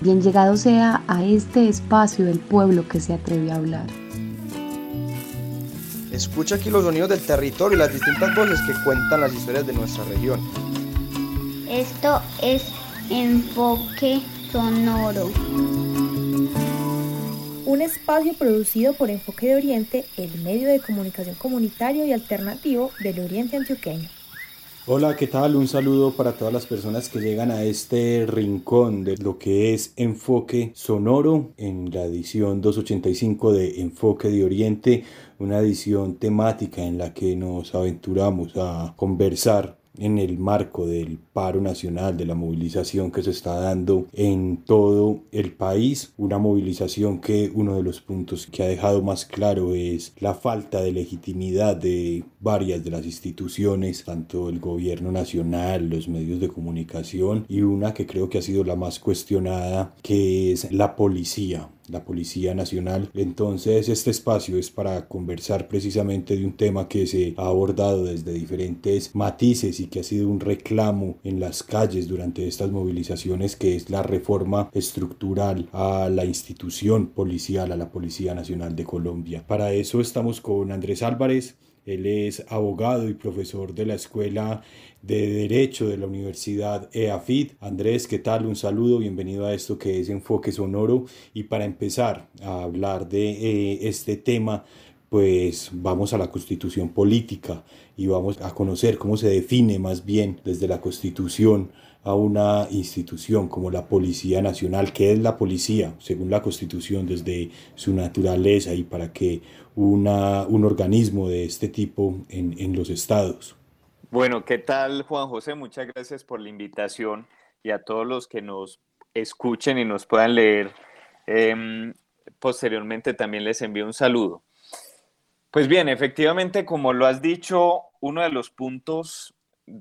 Bien llegado sea a este espacio del pueblo que se atreve a hablar. Escucha aquí los sonidos del territorio y las distintas voces que cuentan las historias de nuestra región. Esto es Enfoque Sonoro. Un espacio producido por Enfoque de Oriente, el medio de comunicación comunitario y alternativo del Oriente Antioqueño. Hola, ¿qué tal? Un saludo para todas las personas que llegan a este rincón de lo que es Enfoque Sonoro en la edición 285 de Enfoque de Oriente, una edición temática en la que nos aventuramos a conversar en el marco del paro nacional, de la movilización que se está dando en todo el país, una movilización que uno de los puntos que ha dejado más claro es la falta de legitimidad de varias de las instituciones, tanto el gobierno nacional, los medios de comunicación y una que creo que ha sido la más cuestionada, que es la policía la Policía Nacional. Entonces este espacio es para conversar precisamente de un tema que se ha abordado desde diferentes matices y que ha sido un reclamo en las calles durante estas movilizaciones que es la reforma estructural a la institución policial, a la Policía Nacional de Colombia. Para eso estamos con Andrés Álvarez. Él es abogado y profesor de la Escuela de Derecho de la Universidad EAFID. Andrés, ¿qué tal? Un saludo, bienvenido a esto que es Enfoque Sonoro. Y para empezar a hablar de eh, este tema, pues vamos a la constitución política y vamos a conocer cómo se define más bien desde la constitución a una institución como la Policía Nacional, que es la policía, según la Constitución, desde su naturaleza y para que una, un organismo de este tipo en, en los estados. Bueno, ¿qué tal Juan José? Muchas gracias por la invitación y a todos los que nos escuchen y nos puedan leer. Em, posteriormente también les envío un saludo. Pues bien, efectivamente, como lo has dicho, uno de los puntos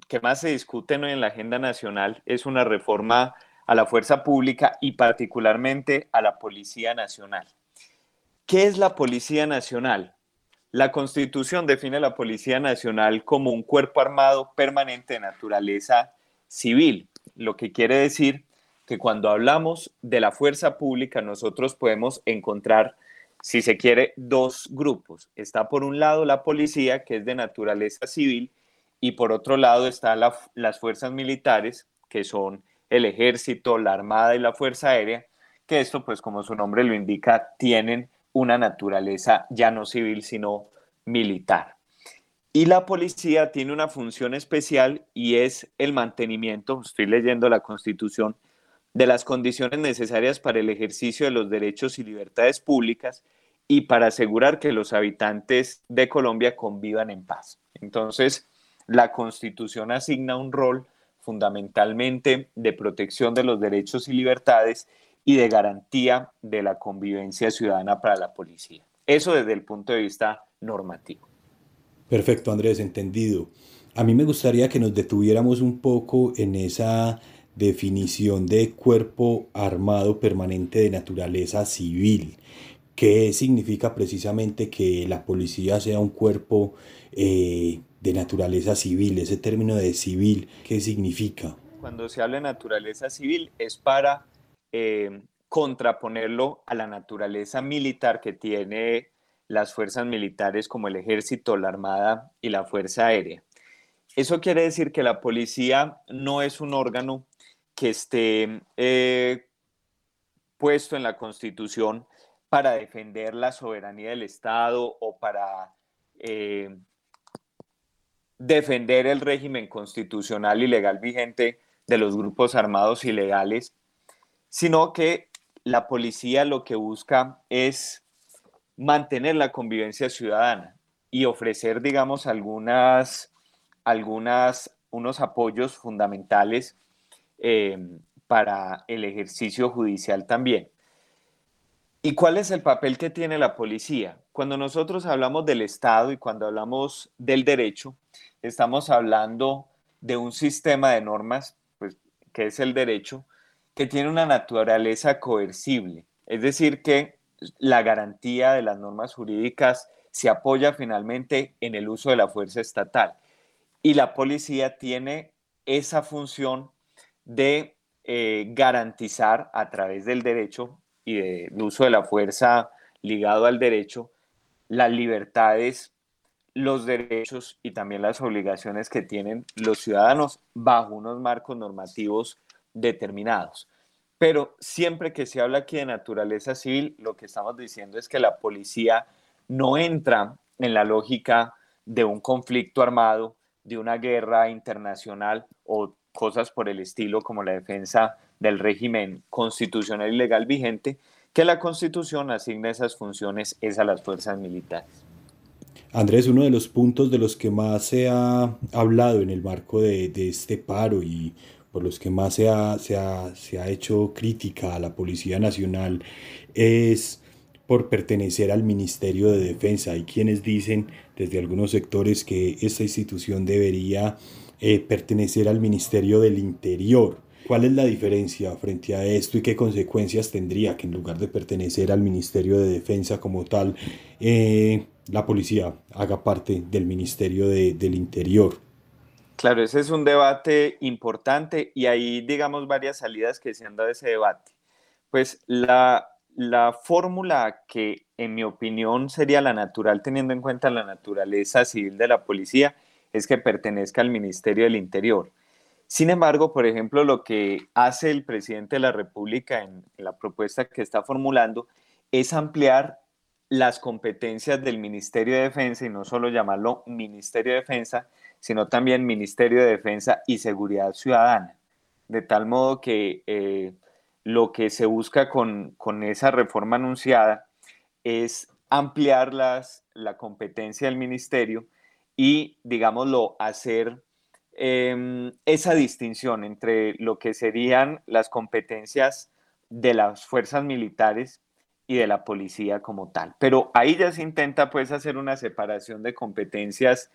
que más se discuten hoy en la agenda nacional es una reforma a la fuerza pública y particularmente a la Policía Nacional. ¿Qué es la Policía Nacional? La Constitución define la Policía Nacional como un cuerpo armado permanente de naturaleza civil, lo que quiere decir que cuando hablamos de la fuerza pública nosotros podemos encontrar, si se quiere, dos grupos. Está por un lado la policía, que es de naturaleza civil, y por otro lado están las fuerzas militares, que son el ejército, la armada y la fuerza aérea, que esto, pues como su nombre lo indica, tienen una naturaleza ya no civil, sino militar. Y la policía tiene una función especial y es el mantenimiento, estoy leyendo la constitución, de las condiciones necesarias para el ejercicio de los derechos y libertades públicas y para asegurar que los habitantes de Colombia convivan en paz. Entonces, la constitución asigna un rol fundamentalmente de protección de los derechos y libertades y de garantía de la convivencia ciudadana para la policía. Eso desde el punto de vista normativo. Perfecto, Andrés, entendido. A mí me gustaría que nos detuviéramos un poco en esa definición de cuerpo armado permanente de naturaleza civil. ¿Qué significa precisamente que la policía sea un cuerpo eh, de naturaleza civil? Ese término de civil, ¿qué significa? Cuando se habla de naturaleza civil es para eh, contraponerlo a la naturaleza militar que tiene las fuerzas militares como el ejército, la armada y la fuerza aérea. Eso quiere decir que la policía no es un órgano que esté eh, puesto en la constitución para defender la soberanía del Estado o para eh, defender el régimen constitucional y legal vigente de los grupos armados ilegales, sino que la policía lo que busca es mantener la convivencia ciudadana y ofrecer, digamos, algunas, unos apoyos fundamentales eh, para el ejercicio judicial también. ¿Y cuál es el papel que tiene la policía? Cuando nosotros hablamos del Estado y cuando hablamos del derecho, estamos hablando de un sistema de normas, pues, que es el derecho, que tiene una naturaleza coercible. Es decir, que la garantía de las normas jurídicas se apoya finalmente en el uso de la fuerza estatal. Y la policía tiene esa función de eh, garantizar a través del derecho y del uso de la fuerza ligado al derecho las libertades, los derechos y también las obligaciones que tienen los ciudadanos bajo unos marcos normativos determinados. Pero siempre que se habla aquí de naturaleza civil, lo que estamos diciendo es que la policía no entra en la lógica de un conflicto armado, de una guerra internacional o cosas por el estilo como la defensa del régimen constitucional y legal vigente, que la constitución asigna esas funciones es a las fuerzas militares. Andrés, uno de los puntos de los que más se ha hablado en el marco de, este paro y por los que más se ha, se, ha, se ha hecho crítica a la Policía Nacional es por pertenecer al Ministerio de Defensa. Hay quienes dicen desde algunos sectores que esta institución debería eh, pertenecer al Ministerio del Interior. ¿Cuál es la diferencia frente a esto y qué consecuencias tendría que en lugar de pertenecer al Ministerio de Defensa como tal, eh, la policía haga parte del Ministerio del Interior? Claro, ese es un debate importante y hay, digamos, varias salidas que se han dado ese debate. Pues la, la fórmula que, en mi opinión, sería la natural, teniendo en cuenta la naturaleza civil de la policía, es que pertenezca al Ministerio del Interior. Sin embargo, por ejemplo, lo que hace el presidente de la República en, la propuesta que está formulando es ampliar las competencias del Ministerio de Defensa y no solo llamarlo Ministerio de Defensa, sino también Ministerio de Defensa y Seguridad Ciudadana. De tal modo que eh, lo que se busca con, esa reforma anunciada es ampliar las, la competencia del ministerio y, digámoslo, hacer em, esa distinción entre lo que serían las competencias de las fuerzas militares y de la policía como tal. Pero ahí ya se intenta pues hacer una separación de competencias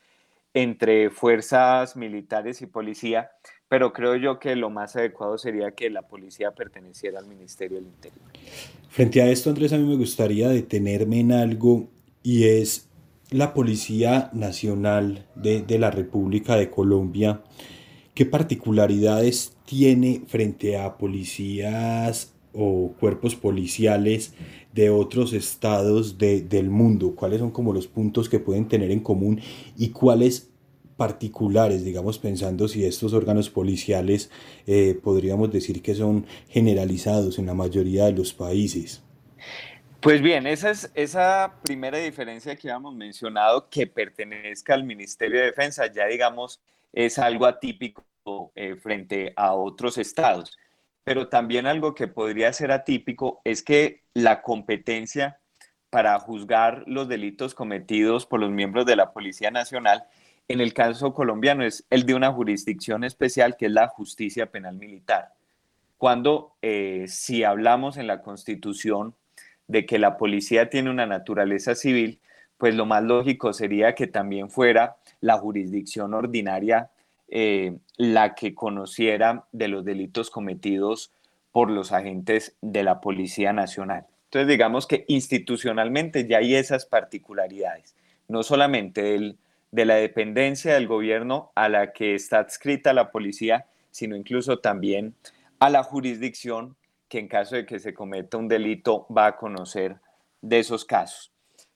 entre fuerzas militares y policía, pero creo yo que lo más adecuado sería que la policía perteneciera al Ministerio del Interior. Frente a esto, Andrés, a mí me gustaría detenerme en algo y es la Policía Nacional de, de la República de Colombia. ¿Qué particularidades tiene frente a policías o cuerpos policiales de otros estados del mundo? ¿Cuáles son como los puntos que pueden tener en común y cuáles particulares, digamos, pensando si estos órganos policiales eh, podríamos decir que son generalizados en la mayoría de los países? Pues bien, esa es esa primera diferencia que habíamos mencionado, que pertenezca al Ministerio de Defensa, ya digamos, es algo atípico eh, frente a otros estados pero también algo que podría ser atípico es que la competencia para juzgar los delitos cometidos por los miembros de la Policía Nacional, en el caso colombiano, es el de una jurisdicción especial que es la justicia penal militar. Cuando eh, si hablamos en la Constitución de que la policía tiene una naturaleza civil, pues lo más lógico sería que también fuera la jurisdicción ordinaria eh, la que conociera de los delitos cometidos por los agentes de la Policía Nacional. Entonces, digamos que institucionalmente ya hay esas particularidades, no solamente de la dependencia del gobierno a la que está adscrita la policía, sino incluso también a la jurisdicción que en caso de que se cometa un delito va a conocer de esos casos.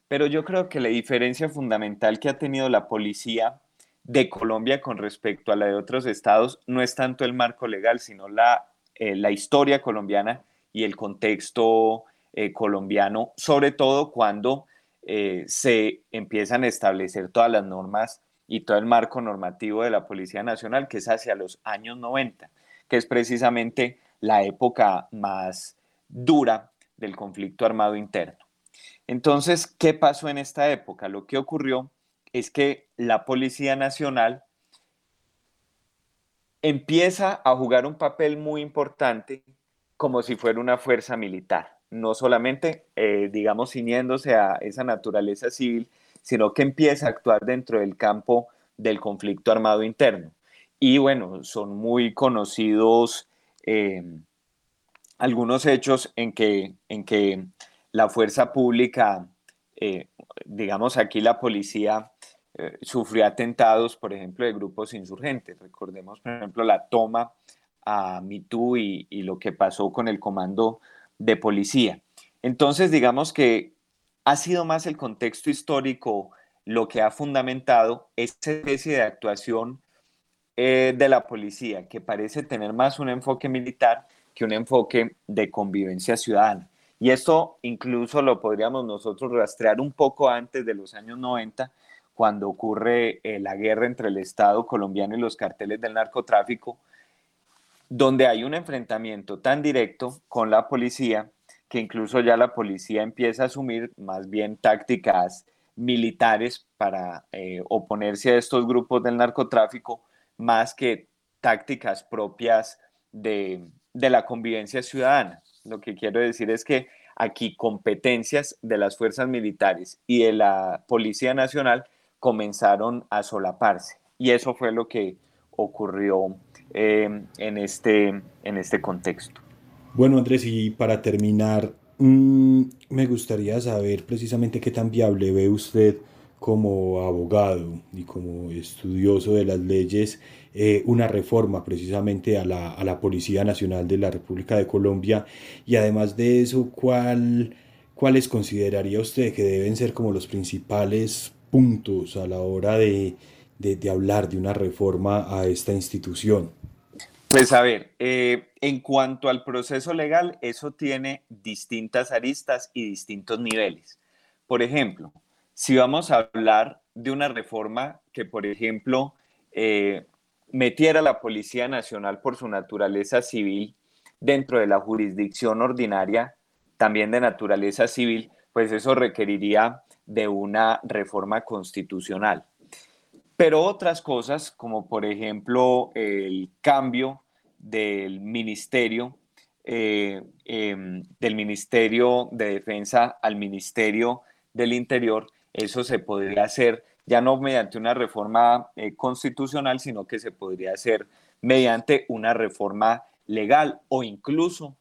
Pero yo creo que la diferencia fundamental que ha tenido la policía de Colombia con respecto a la de otros estados no es tanto el marco legal, sino la, eh, la historia colombiana y el contexto eh, colombiano, sobre todo cuando eh, se empiezan a establecer todas las normas y todo el marco normativo de la Policía Nacional, que es hacia los años 90, que es precisamente la época más dura del conflicto armado interno. Entonces, ¿qué pasó en esta época? Lo que ocurrió es que la Policía Nacional empieza a jugar un papel muy importante como si fuera una fuerza militar, no solamente, eh, digamos, ciñéndose a esa naturaleza civil, sino que empieza a actuar dentro del campo del conflicto armado interno. Y bueno, son muy conocidos eh, algunos hechos en que, en que la fuerza pública, eh, digamos aquí la policía, eh, sufrió atentados, por ejemplo, de grupos insurgentes. Recordemos, por ejemplo, la toma a MeToo y, y lo que pasó con el comando de policía. Entonces, digamos que ha sido más el contexto histórico lo que ha fundamentado esta especie de actuación eh, de la policía, que parece tener más un enfoque militar que un enfoque de convivencia ciudadana. Y esto incluso lo podríamos nosotros rastrear un poco antes de los años 90, cuando ocurre eh, la guerra entre el Estado colombiano y los carteles del narcotráfico, donde hay un enfrentamiento tan directo con la policía que incluso ya la policía empieza a asumir más bien tácticas militares para eh, oponerse a estos grupos del narcotráfico, más que tácticas propias de, de la convivencia ciudadana. Lo que quiero decir es que aquí competencias de las fuerzas militares y de la Policía Nacional comenzaron a solaparse. Y eso fue lo que ocurrió eh, en, este, en este contexto. Bueno, Andrés, y para terminar, mm, me gustaría saber precisamente qué tan viable ve usted como abogado y como estudioso de las leyes eh, una reforma precisamente a la, a la, Policía Nacional de la República de Colombia y además de eso, ¿cuál, ¿cuáles consideraría usted que deben ser como los principales puntos a la hora de, de, de hablar de una reforma a esta institución? Pues a ver, eh, en cuanto al proceso legal, eso tiene distintas aristas y distintos niveles. Por ejemplo, si vamos a hablar de una reforma que, por ejemplo, eh, metiera a la Policía Nacional por su naturaleza civil dentro de la jurisdicción ordinaria, también de naturaleza civil, pues eso requeriría de una reforma constitucional. Pero otras cosas, como por ejemplo el cambio del ministerio, eh, em, del Ministerio de Defensa al Ministerio del Interior, eso se podría hacer ya no mediante una reforma eh, constitucional, sino que se podría hacer mediante una reforma legal o incluso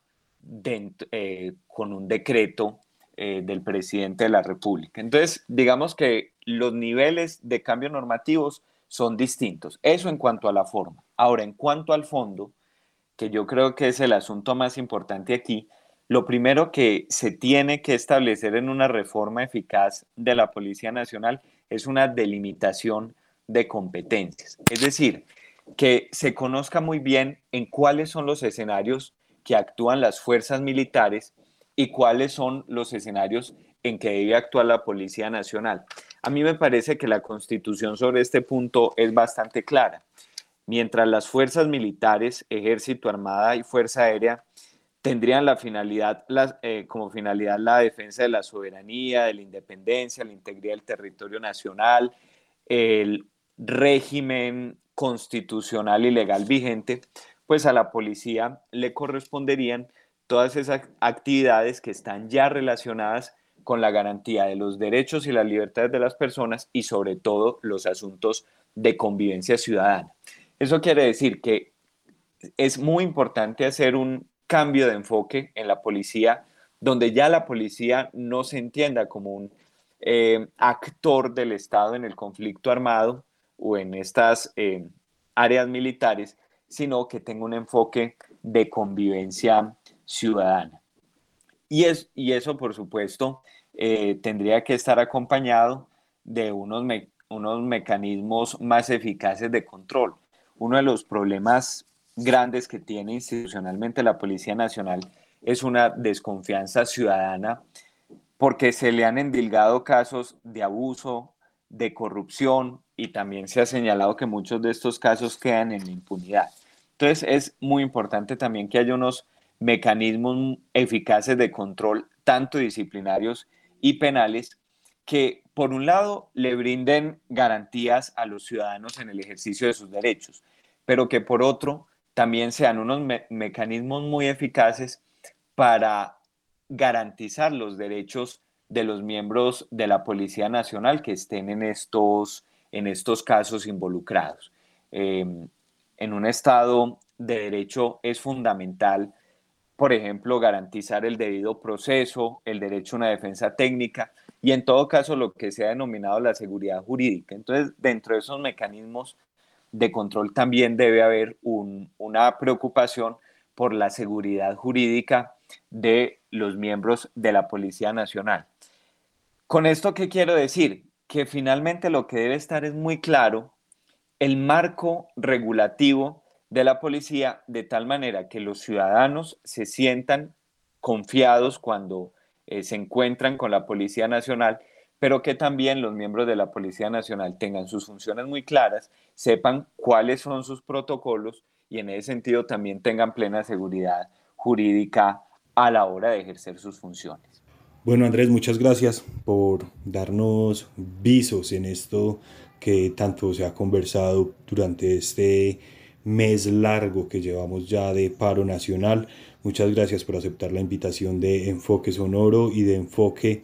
eh, con un decreto eh, del presidente de la República. Entonces, digamos que los niveles de cambio normativos son distintos. Eso en cuanto a la forma. Ahora, en cuanto al fondo, que yo creo que es el asunto más importante aquí, lo primero que se tiene que establecer en una reforma eficaz de la Policía Nacional es una delimitación de competencias. Es decir, que se conozca muy bien en cuáles son los escenarios que actúan las fuerzas militares y cuáles son los escenarios en que debe actuar la Policía Nacional. A mí me parece que la constitución sobre este punto es bastante clara. Mientras las fuerzas militares, ejército, armada y fuerza aérea tendrían la finalidad, eh, como finalidad la defensa de la soberanía, de la independencia, la integridad del territorio nacional, el régimen constitucional y legal vigente, pues a la policía le corresponderían todas esas actividades que están ya relacionadas con la garantía de los derechos y las libertades de las personas y sobre todo los asuntos de convivencia ciudadana. Eso quiere decir que es muy importante hacer un cambio de enfoque en la policía, donde ya la policía no se entienda como un eh, actor del Estado en el conflicto armado o en estas eh, áreas militares, sino que tenga un enfoque de convivencia ciudadana. Y, es, y eso, por supuesto, eh, tendría que estar acompañado de unos, unos mecanismos más eficaces de control. Uno de los problemas grandes que tiene institucionalmente la Policía Nacional es una desconfianza ciudadana porque se le han endilgado casos de abuso, de corrupción y también se ha señalado que muchos de estos casos quedan en impunidad. Entonces es muy importante también que haya unos mecanismos eficaces de control, tanto disciplinarios y penales, que por un lado le brinden garantías a los ciudadanos en el ejercicio de sus derechos, pero que por otro también sean unos mecanismos muy eficaces para garantizar los derechos de los miembros de la Policía Nacional que estén en estos, en estos casos involucrados. Em, en un Estado de Derecho es fundamental por ejemplo, garantizar el debido proceso, el derecho a una defensa técnica y en todo caso lo que se ha denominado la seguridad jurídica. Entonces, dentro de esos mecanismos de control también debe haber una preocupación por la seguridad jurídica de los miembros de la Policía Nacional. Con esto, ¿qué quiero decir? Que finalmente lo que debe estar es muy claro el marco regulativo de la policía de tal manera que los ciudadanos se sientan confiados cuando eh, se encuentran con la Policía Nacional, pero que también los miembros de la Policía Nacional tengan sus funciones muy claras, sepan cuáles son sus protocolos y en ese sentido también tengan plena seguridad jurídica a la hora de ejercer sus funciones. Bueno, Andrés, muchas gracias por darnos visos en esto que tanto se ha conversado durante este mes largo que llevamos ya de paro nacional. Muchas gracias por aceptar la invitación de Enfoque Sonoro y de Enfoque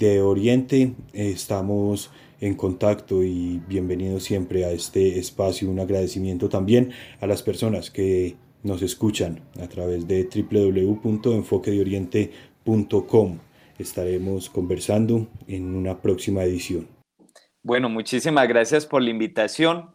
de Oriente. Estamos en contacto y bienvenidos siempre a este espacio. Un agradecimiento también a las personas que nos escuchan a través de www.enfoquedeoriente.com. Estaremos conversando en una próxima edición. Bueno, muchísimas gracias por la invitación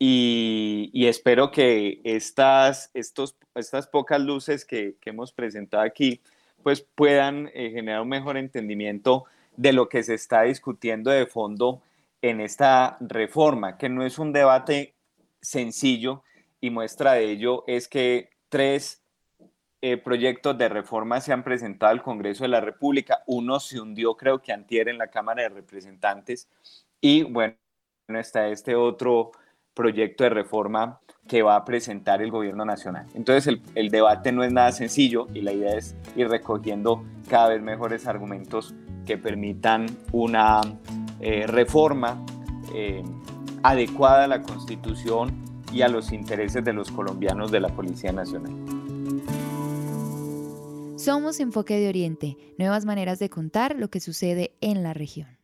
y, espero que estas, estos, estas pocas luces que, hemos presentado aquí pues puedan eh, generar un mejor entendimiento de lo que se está discutiendo de fondo en esta reforma, que no es un debate sencillo y muestra de ello es que tres eh, proyectos de reforma se han presentado al Congreso de la República. Uno se hundió, creo que antier, en la Cámara de Representantes. Y bueno, está este otro proyecto de reforma que va a presentar el gobierno nacional. Entonces el, debate no es nada sencillo y la idea es ir recogiendo cada vez mejores argumentos que permitan una eh, reforma eh, adecuada a la constitución y a los intereses de los colombianos de la Policía Nacional. Somos Enfoque de Oriente, nuevas maneras de contar lo que sucede en la región.